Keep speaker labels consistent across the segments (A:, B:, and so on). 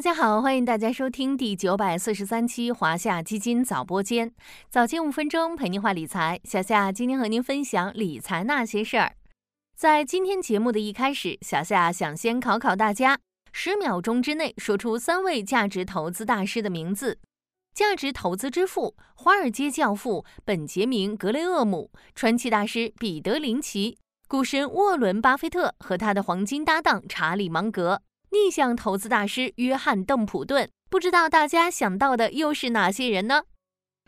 A: 大家好，欢迎大家收听第九百四十三期华夏基金早播间，早间五分钟陪您话理财。小夏今天和您分享理财那些事儿。在今天节目的一开始，小夏想先考考大家，十秒钟之内说出三位价值投资大师的名字：价值投资之父、华尔街教父本杰明·格雷厄姆、传奇大师彼得·林奇、股神沃伦·巴菲特和他的黄金搭档查理·芒格。逆向投资大师约翰·邓普顿，不知道大家想到的又是哪些人呢？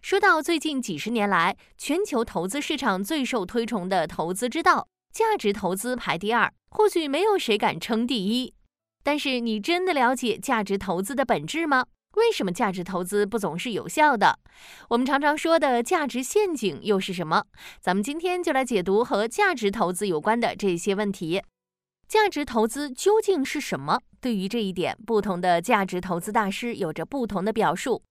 A: 说到最近几十年来全球投资市场最受推崇的投资之道，价值投资排第二，或许没有谁敢称第一。但是你真的了解价值投资的本质吗？为什么价值投资不总是有效的？我们常常说的价值陷阱又是什么？咱们今天就来解读和价值投资有关的这些问题。价值投资究竟是什么？对于这一点，不同的价值投资大师有着不同的表述。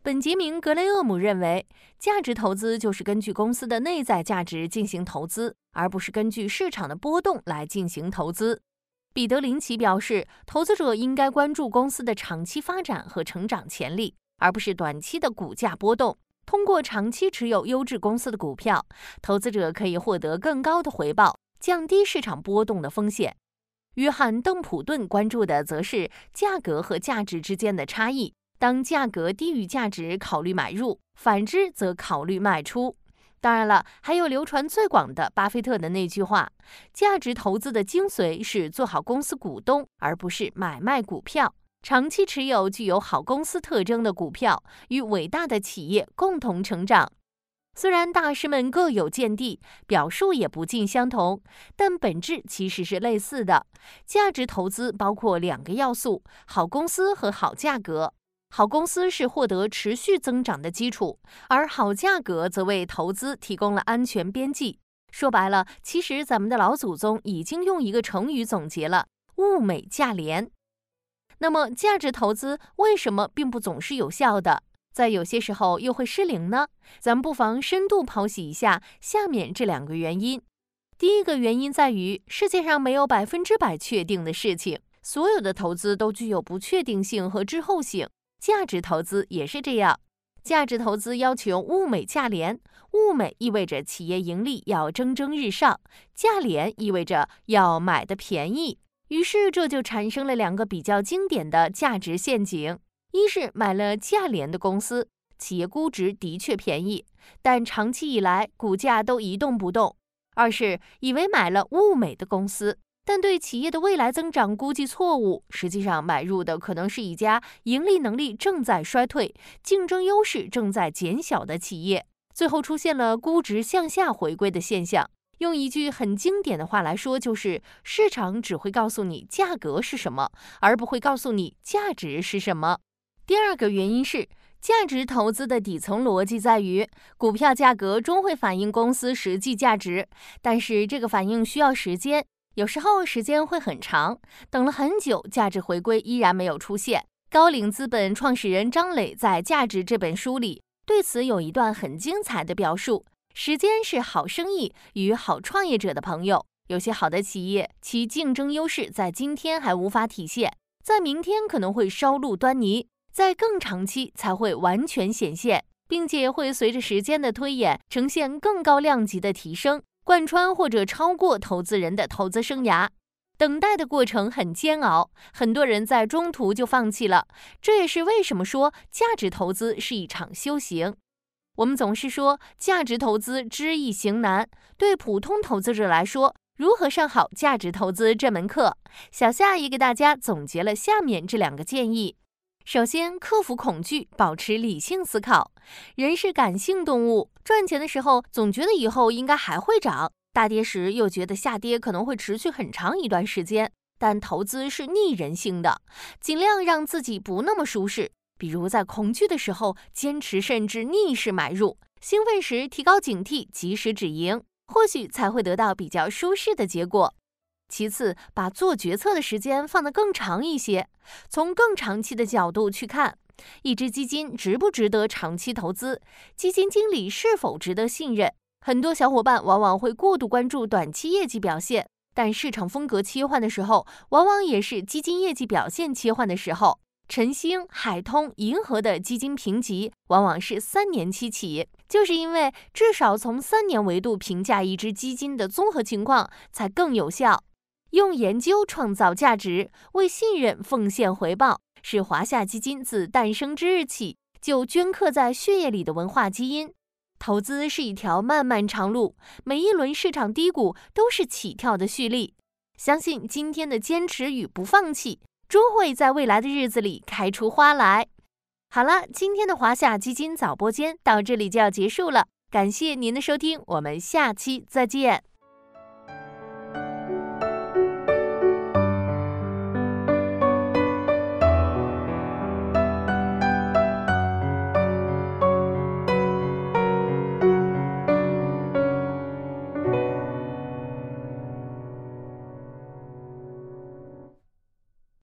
A: 本杰明·格雷厄姆认为，价值投资就是根据公司的内在价值进行投资，而不是根据市场的波动来进行投资。彼得·林奇表示，投资者应该关注公司的长期发展和成长潜力，而不是短期的股价波动。通过长期持有优质公司的股票，投资者可以获得更高的回报，降低市场波动的风险。约翰·邓普顿关注的则是价格和价值之间的差异。当价格低于价值，考虑买入；反之，则考虑卖出。当然了，还有流传最广的巴菲特的那句话：“价值投资的精髓是做好公司股东，而不是买卖股票。长期持有具有好公司特征的股票，与伟大的企业共同成长。”虽然大师们各有见地，表述也不尽相同，但本质其实是类似的。价值投资包括两个要素：好公司和好价格。好公司是获得持续增长的基础，而好价格则为投资提供了安全边际。说白了，其实咱们的老祖宗已经用一个成语总结了“物美价廉”。那么，价值投资为什么并不总是有效的？在有些时候又会失灵呢？咱们不妨深度剖析一下下面这两个原因。第一个原因在于，世界上没有百分之百确定的事情，所有的投资都具有不确定性和滞后性。价值投资也是这样，价值投资要求物美价廉。物美意味着企业盈利要蒸蒸日上，价廉意味着要买的便宜。于是这就产生了两个比较经典的价值陷阱。一是买了价廉的公司，企业估值的确便宜，但长期以来股价都一动不动；二是以为买了物美的公司，但对企业的未来增长估计错误，实际上买入的可能是一家盈利能力正在衰退、竞争优势正在减小的企业，最后出现了估值向下回归的现象。用一句很经典的话来说，就是市场只会告诉你价格是什么，而不会告诉你价值是什么。第二个原因是，价值投资的底层逻辑在于，股票价格终会反映公司实际价值，但是这个反应需要时间，有时候时间会很长，等了很久，价值回归依然没有出现。高瓴资本创始人张磊在《价值》这本书里对此有一段很精彩的表述：时间是好生意与好创业者的朋友，有些好的企业，其竞争优势在今天还无法体现，在明天可能会稍露端倪。在更长期才会完全显现，并且会随着时间的推演呈现更高量级的提升，贯穿或者超过投资人的投资生涯。等待的过程很煎熬，很多人在中途就放弃了。这也是为什么说价值投资是一场修行。我们总是说价值投资知易行难，对普通投资者来说，如何上好价值投资这门课，小夏也给大家总结了下面这两个建议。首先，克服恐惧，保持理性思考。人是感性动物，赚钱的时候总觉得以后应该还会涨，大跌时又觉得下跌可能会持续很长一段时间。但投资是逆人性的，尽量让自己不那么舒适。比如在恐惧的时候，坚持甚至逆势买入；兴奋时提高警惕，及时止盈，或许才会得到比较舒适的结果。其次，把做决策的时间放得更长一些，从更长期的角度去看，一只基金值不值得长期投资，基金经理是否值得信任。很多小伙伴往往会过度关注短期业绩表现，但市场风格切换的时候，往往也是基金业绩表现切换的时候。晨星、海通、银河的基金评级往往是三年期起，就是因为至少从三年维度评价一只基金的综合情况才更有效。用研究创造价值，为信任奉献回报，是华夏基金自诞生之日起就镌刻在血液里的文化基因。投资是一条漫漫长路，每一轮市场低谷都是起跳的蓄力。相信今天的坚持与不放弃。终会在未来的日子里开出花来。好了，今天的华夏基金早播间到这里就要结束了，感谢您的收听，我们下期再见。